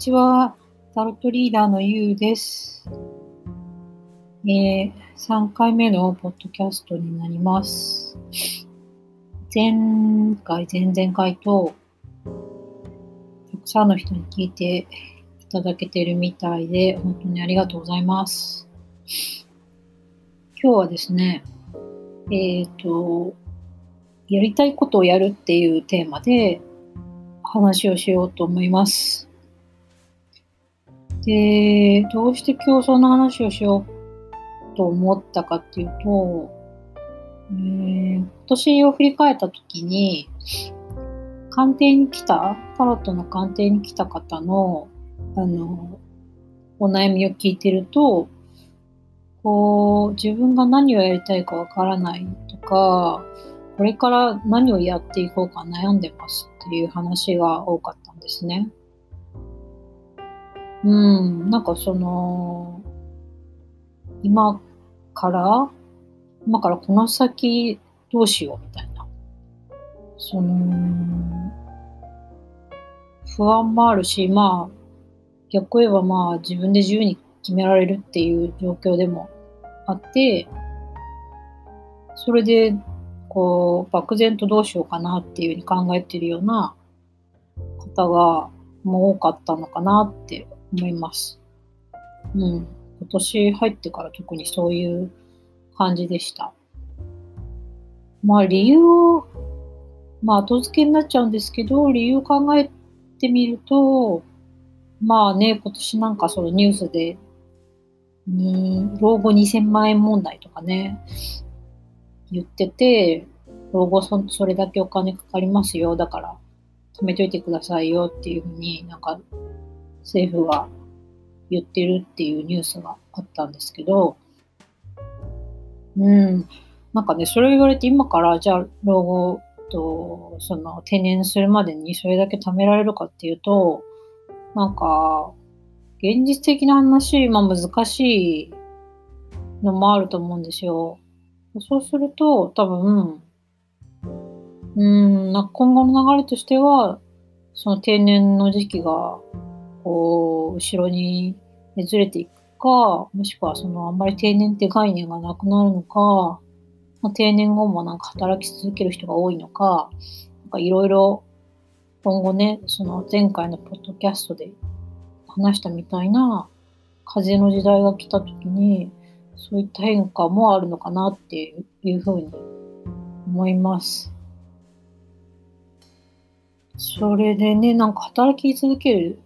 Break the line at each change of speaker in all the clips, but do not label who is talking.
ちは。タロットリーダーのゆうです。えー、3回目のポッドキャストになります。前回、前々回と、たくさんの人に聞いていただけてるみたいで、本当にありがとうございます。今日はですね、えっ、と、やりたいことをやるっていうテーマで話をしようと思います。で、どうして今日そんな話をしようと思ったかっていうと、えー今年を振り返った時に、鑑定に来た、タロットの鑑定に来た方の、あの、お悩みを聞いてると、こう、自分が何をやりたいかわからないとか、これから何をやっていこうか悩んでますっていう話が多かったんですね。うん、なんかその、今から、今からこの先どうしようみたいな。その、不安もあるし、まあ、逆を言えばまあ自分で自由に決められるっていう状況でもあって、それで、こう、漠然とどうしようかなっていうふうに考えてるような方がもう多かったのかなって思います。うん。今年入ってから特にそういう感じでした。まあ理由を、まあ後付けになっちゃうんですけど、理由を考えてみると、まあね、今年なんかそのニュースで、に老後2000万円問題とかね、言ってて、老後そそれだけお金かかりますよ、だから貯めといてくださいよっていうふうになんか政府が言ってるっていうニュースがあったんですけど、うん、なんかね、それを言われて今からじゃあ老後とその定年するまでにそれだけ貯められるかっていうと、なんか現実的な話、まあ難しいのもあると思うんですよ。そうすると多分、うん、なん今後の流れとしては、その定年の時期がこう、後ろにずれていくか、もしくはそのあんまり定年って概念がなくなるのか、まあ、定年後もなんか働き続ける人が多いのか、なんかいろいろ今後ね、その前回のポッドキャストで話したみたいな風の時代が来た時に、そういった変化もあるのかなっていうふうに思います。それでね、なんか働き続ける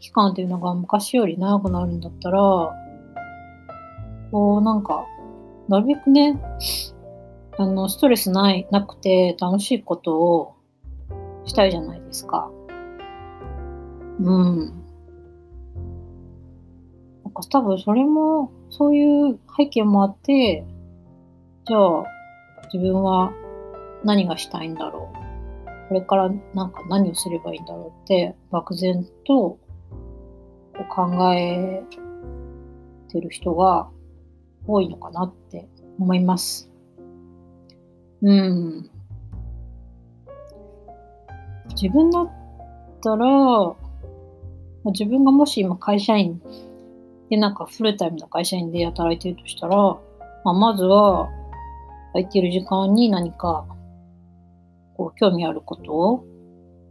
期間っていうのが昔より長くなるんだったら、こうなんか、なるべくね、あの、ストレスない、なくて楽しいことをしたいじゃないですか。うん。なんか多分それも、そういう背景もあって、じゃあ、自分は何がしたいんだろう。これからなんか何をすればいいんだろうって、漠然とを考えてる人が多いのかなって思います。うん。自分だったら、自分がもし今会社員でなんかフルタイムの会社員で働いてるとしたら、まあ、まずは空いてる時間に何かこう興味あることを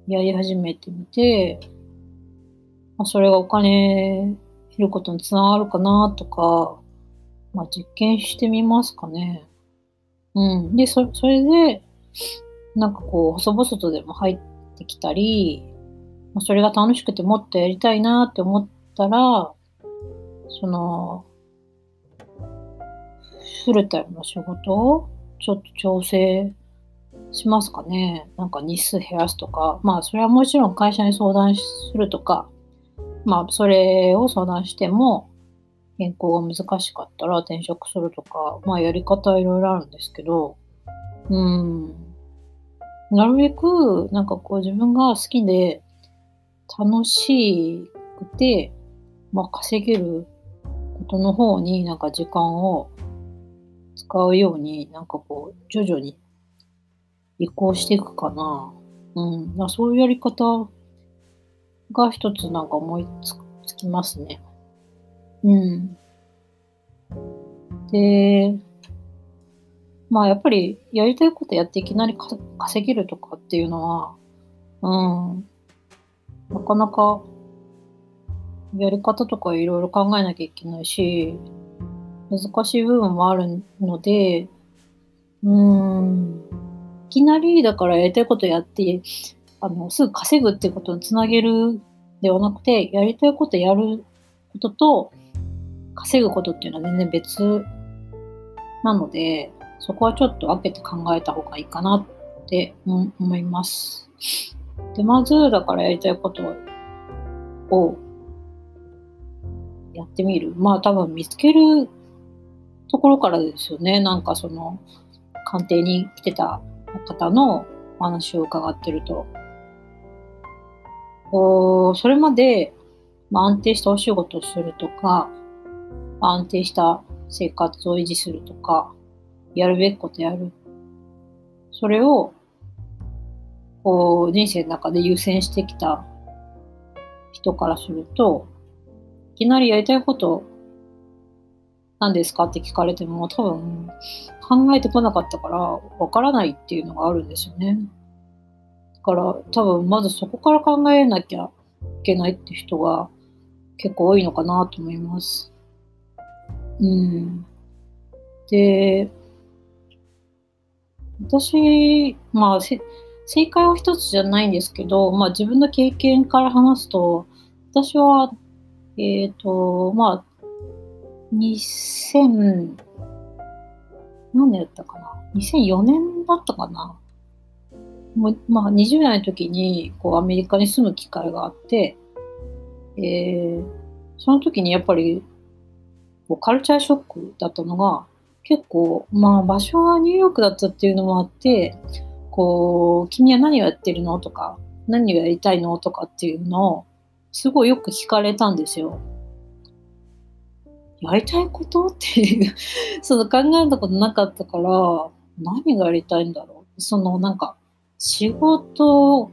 やり始めてみて、まあ、それがお金得ることにつながるかなとか、まあ、実験してみますかね。うん。で、そそれで、なんかこう、細々とでも入ってきたり、まあ、それが楽しくてもっとやりたいなって思ったら、その、フルタイムの仕事をちょっと調整しますかね。なんか日数減らすとか、まあそれはもちろん会社に相談するとか、まあそれを相談しても変更が難しかったら転職するとか、まあやり方はいろいろあるんですけど、うん。なるべくなんかこう自分が好きで楽しくて、まあ稼げることの方になんか時間を使うようになんかこう徐々に移行していくかな。うん。まあ、そういうやり方が一つなんか思いつきますね。うん。で、まあやっぱりやりたいことやっていきなり稼げるとかっていうのは、うん、なかなかやり方とかいろいろ考えなきゃいけないし、難しい部分もあるので、うん、いきなりだからやりたいことやって、あの、すぐ稼ぐっていうことにつなげるではなくて、やりたいことやることと、稼ぐことっていうのは全然別なので、そこはちょっと分けて考えた方がいいかなって思います。で、まず、だからやりたいことをやってみる。まあ多分見つけるところからですよね。なんかその、官邸に来てた方のお話を伺ってると。こう、それまで、ま、安定したお仕事をするとか、安定した生活を維持するとか、やるべきことやる。それを、こう、人生の中で優先してきた人からすると、いきなりやりたいこと何ですかって聞かれても多分考えてこなかったからわからないっていうのがあるんですよね。だから多分まずそこから考えなきゃいけないって人が結構多いのかなと思います。うん。で、私、まあ、正解は一つじゃないんですけど、まあ自分の経験から話すと、私は、えっ、ー、と、まあ、2000、何年だったかな ?2004 年だったかな？もまあ、20代の時にこうアメリカに住む機会があって、えー、その時にやっぱりこうカルチャーショックだったのが結構、まあ場所はニューヨークだったっていうのもあって、こう、君は何をやってるの？とか、何をやりたいの？とかっていうのをすごいよく聞かれたんですよ。やりたいこと？っていうその考えたことなかったから、何がやりたいんだろう？そのなんか、仕事、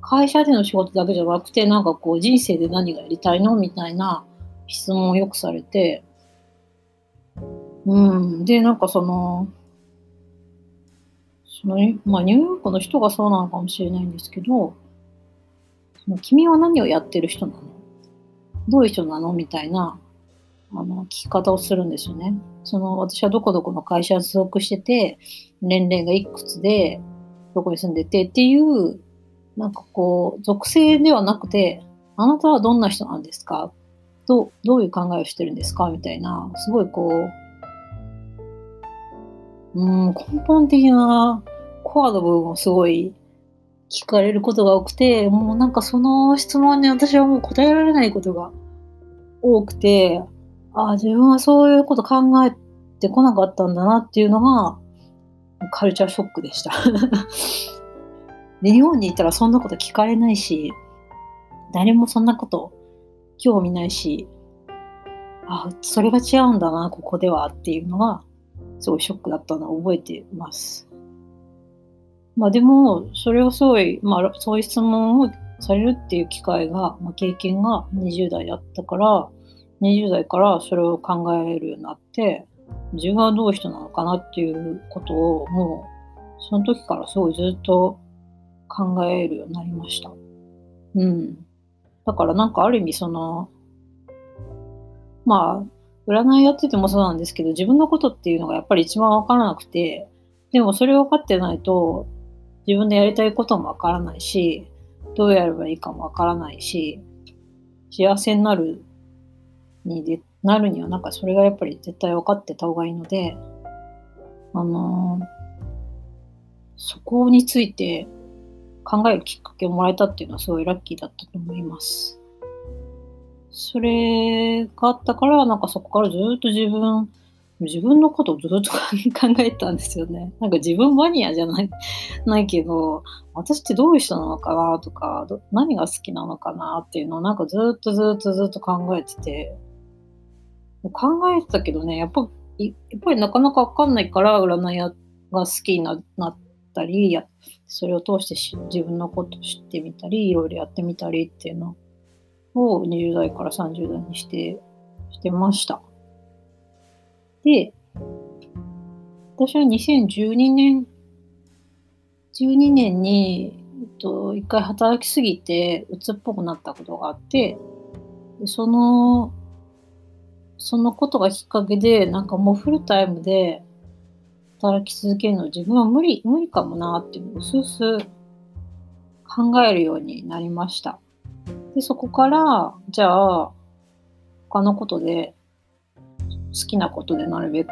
会社での仕事だけじゃなくて、なんかこう人生で何がやりたいのみたいな質問をよくされて、うん。で、なんかその、その、まあニューヨークの人がそうなのかもしれないんですけど、その君は何をやってる人なの？どういう人なの？みたいなあの、聞き方をするんですよね。その、私はどこどこの会社に所属してて、年齢がいくつで、どこに住んでてっていう、なんかこう、属性ではなくて、あなたはどんな人なんですか？どどういう考えをしてるんですか？みたいな、すごいこう、うん、根本的なコアの部分をすごい聞かれることが多くて、もうなんかその質問に私はもう答えられないことが多くて、ああ、自分はそういうこと考えてこなかったんだなっていうのが、カルチャーショックでした。日本にいたらそんなこと聞かれないし、誰もそんなこと興味ないし、あ、それが違うんだな、ここではっていうのが、すごいショックだったのを覚えています。まあでも、それをすごい、まあそういう質問をされるっていう機会が、まあ、経験が20代だったから、20代からそれを考えるようになって、自分はどういう人なのかなっていうことをもうその時からすごいずっと考えるようになりました。うん。だからなんかある意味その、まあ、占いやっててもそうなんですけど、自分のことっていうのがやっぱり一番わからなくて、でもそれを分かってないと、自分でやりたいこともわからないし、どうやればいいかもわからないし、幸せになるにでなるには、なんかそれがやっぱり絶対分かってた方がいいので、あのー、そこについて考えるきっかけをもらえたっていうのはすごいラッキーだったと思います。それがあったから、なんかそこからずっと自分、自分のことをずっと考え たんですよね。なんか自分マニアじゃない、ないけど、私ってどういう人なのかなとか、何が好きなのかなっていうのをなんかずっとずっとずっと考えてて、考えてたけどね、やっぱやっぱりなかなかわかんないから占い屋が好きになっったりやそれを通して自分のこと知ってみたりいろいろやってみたりっていうのを20代から30代にしてしてました。で私は2012年12年に、えっと、一回働きすぎて鬱っぽくなったことがあってでそのそのことがきっかけでなんかもうフルタイムで働き続けるの自分は無理、無理かもなってうすうす考えるようになりました。で、そこから、じゃあ、他のことで、好きなことでなるべく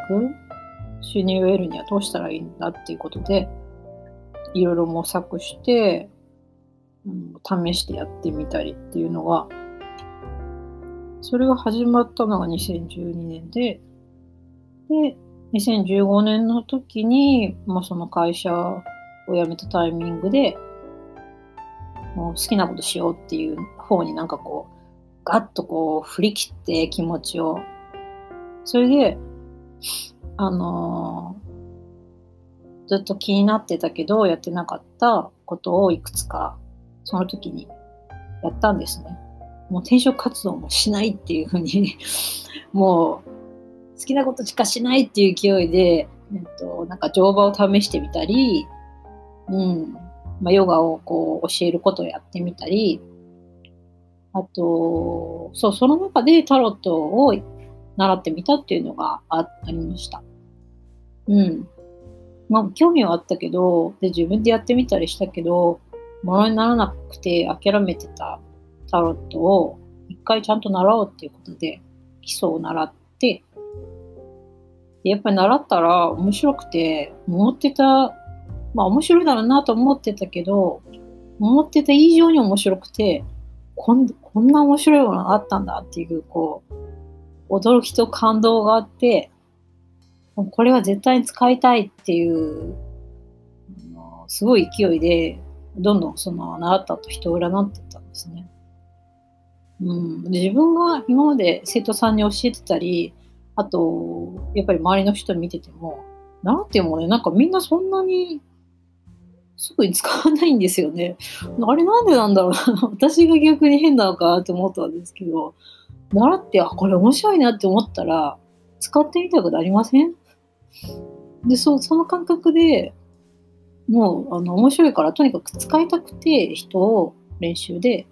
収入を得るにはどうしたらいいんだっていうことで、いろいろ模索して、うん、試してやってみたりっていうのが、それが始まったのが2012年で、で、2015年の時に、まあ、その会社を辞めたタイミングで、もう好きなことしようっていう方になんかこう、ガッとこう振り切って気持ちを。それで、あのー、ずっと気になってたけど、やってなかったことをいくつか、その時にやったんですね。もう転職活動もしないっていうふうに もう好きなことしかしないっていう勢いで、えっと、なんか乗馬を試してみたり、うん、まあ、ヨガをこう教えることをやってみたり、あと、そう、その中でタロットを習ってみたっていうのがありました。うん。まあ、興味はあったけど、で、自分でやってみたりしたけど、ものにならなくて諦めてたタロットを一回ちゃんと習おうっていうことで、基礎を習って、やっぱり習ったら面白くて、思ってた、まあ面白いだろうなと思ってたけど、思ってた以上に面白くて、こんこんな面白いものがあったんだっていう、こう、驚きと感動があって、これは絶対に使いたいっていう、すごい勢いで、どんどんその習ったと人を占ってたんですね。うん、自分が今まで生徒さんに教えてたり、あと、やっぱり周りの人見てても、なんてもね、なんかみんなそんなにすぐに使わないんですよね。あれなんでなんだろうな。私が逆に変なのかなって思ったんですけど、習って、あ、これ面白いなって思ったら、使ってみたくなりません？で、そう、その感覚でもう、あの、面白いから、とにかく使いたくて、人を練習で、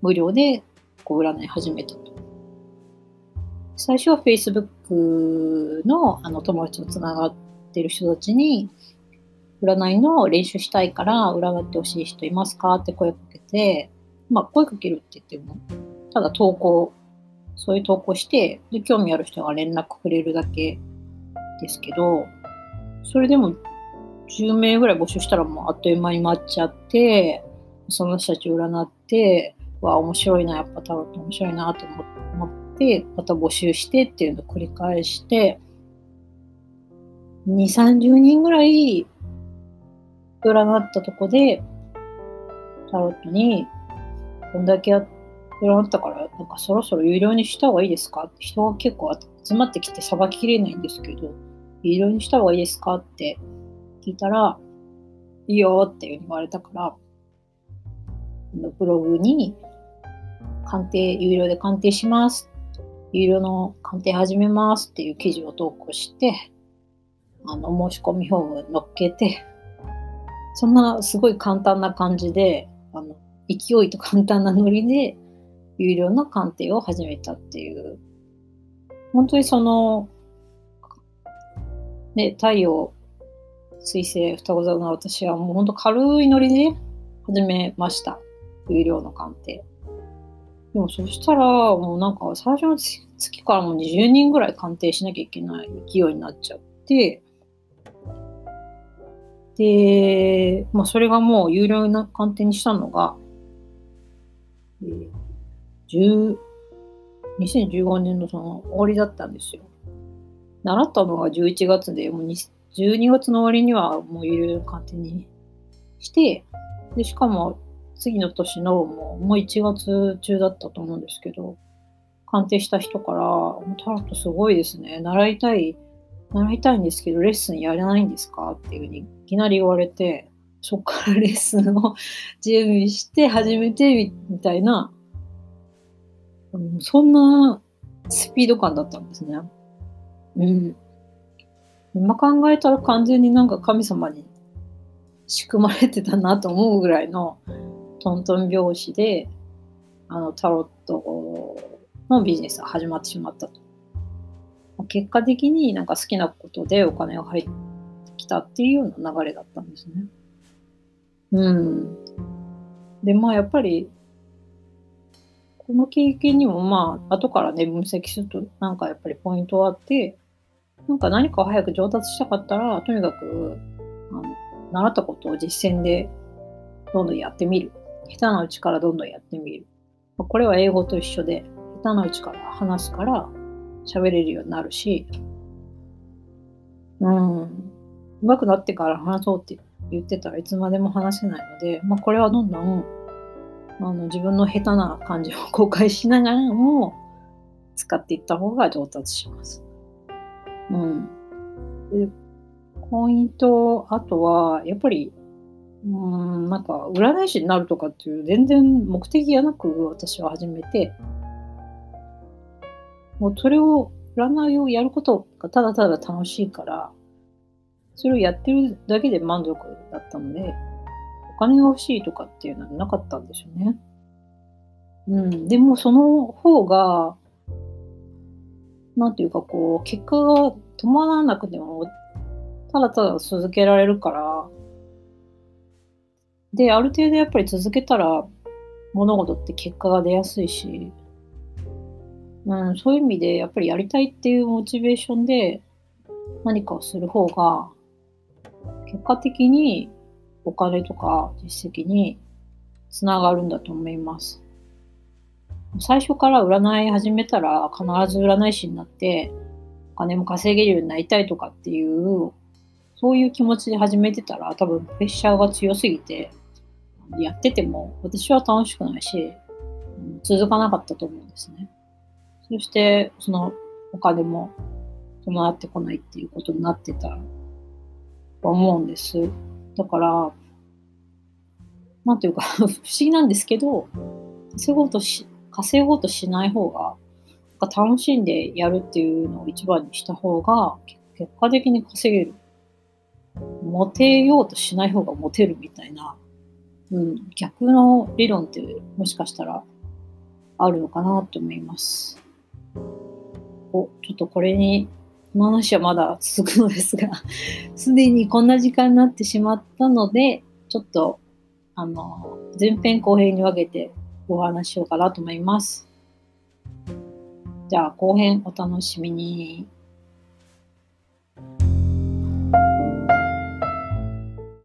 無料で、こう、占い始めたと。最初は Facebook のあの友達とつながってる人たちに、占いの練習したいから占ってほしい人いますかって声かけて、まあ声かけるって言っても、ただ投稿、そういう投稿して、で、興味ある人が連絡くれるだけですけど、それでも10名ぐらい募集したらもうあっという間に待っちゃって、その人たち占って、わあ、面白いな、やっぱタロット面白いなと思って、また募集してっていうのを繰り返して、2、30人ぐらい占ったとこで、タロットに、こんだけ占ったから、なんかそろそろ有料にした方がいいですか？って人が結構集まってきてさばききれないんですけど、有料にした方がいいですか？って聞いたら、いいよって言われたから、ブログに鑑定、有料で鑑定します有料の鑑定始めますっていう記事を投稿して、あの、申し込みフォーム乗っけて、そんなすごい簡単な感じで、あの、勢いと簡単なノリで、有料の鑑定を始めたっていう、本当にその、ね、太陽、水星、双子座の私はもう本当軽いノリで始めました。有料の鑑定。でもそしたら、もうなんか最初の月からもう20人ぐらい鑑定しなきゃいけない勢いになっちゃって、で、まあそれがもう有料な鑑定にしたのが、えー、2015年のその終わりだったんですよ。習ったのが11月で、もう12月の終わりにはもう有料鑑定にして、で、しかも次の年のもうもう1月中だったと思うんですけど、鑑定した人から、タロットすごいですね。習いたい、習いたいんですけど、レッスンやらないんですか？っていうふうにいきなり言われて、そっから レッスンを準備して始めてみたいな、うん、そんなスピード感だったんですね。うん。今考えたら完全になんか神様に仕組まれてたなと思うぐらいのトントン拍子で、あの、タロットのビジネスが始まってしまったと。結果的になんか好きなことでお金が入ってきたっていうような流れだったんですね。うん。で、まあやっぱり、この経験にもまあ後からね分析するとなんかやっぱりポイントはあって、なんか何かを早く上達したかったら、とにかく、あの習ったことを実践でどんどんやってみる。下手なうちからどんどんやってみる。これは英語と一緒で、下手なうちから話すから喋れるようになるし、うん、上手くなってから話そうって言ってたらいつまでも話せないので、まあ、これはどんどんあの自分の下手な感じを公開しながらも使っていった方が上達します。うん。でポイント、あとは、やっぱり、うん、なんか、占い師になるとかっていう、全然目的がなく私は始めて、もうそれを、占いをやることがただただ楽しいから、それをやってるだけで満足だったので、お金が欲しいとかっていうのはなかったんでしょうね。うん。でもその方が、なんていうかこう、結果が伴わなくても、ただただ続けられるから、で、ある程度やっぱり続けたら、物事って結果が出やすいし、うん、そういう意味でやっぱりやりたいっていうモチベーションで何かをする方が結果的にお金とか実績につながるんだと思います。最初から占い始めたら必ず占い師になってお金も稼げるようになりたいとかっていうそういう気持ちで始めてたら多分プレッシャーが強すぎてやってても私は楽しくないしうん続かなかったと思うんですね。そしてそのお金も伴ってこないっていうことになってたと思うんです。だから、なんていうか 不思議なんですけど、稼ごうとし、稼ごうとしない方が、楽しんでやるっていうのを一番にした方が、結果的に稼げる。モテようとしない方がモテるみたいな、うん、逆の理論ってもしかしたらあるのかなと思います。お、ちょっとこれにこの話はまだ続くのですが、すでにこんな時間になってしまったので、ちょっと、あの、前編後編に分けてお話しようかなと思います。じゃあ後編お楽しみに。